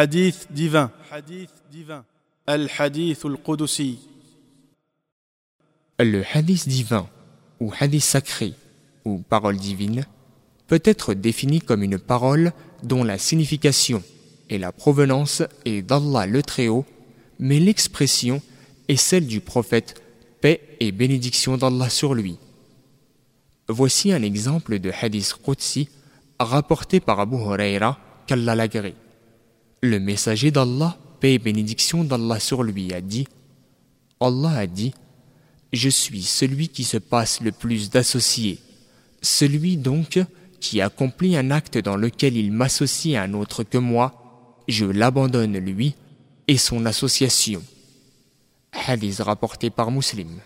Hadith divin. Hadith divin. Al-Hadith al-Qudusi. Le hadith divin, ou hadith sacré, ou parole divine, peut être défini comme une parole dont la signification et la provenance est d'Allah le Très-Haut, mais l'expression est celle du prophète, paix et bénédiction d'Allah sur lui. Voici un exemple de hadith Qudsi rapporté par Abu Huraira qu'Allah l'agrée. Le messager d'Allah, paix et bénédiction d'Allah sur lui, a dit Allah a dit Je suis celui qui se passe le plus d'associés, celui donc qui accomplit un acte dans lequel il m'associe à un autre que moi, je l'abandonne lui et son association. Hadith rapporté par Muslim.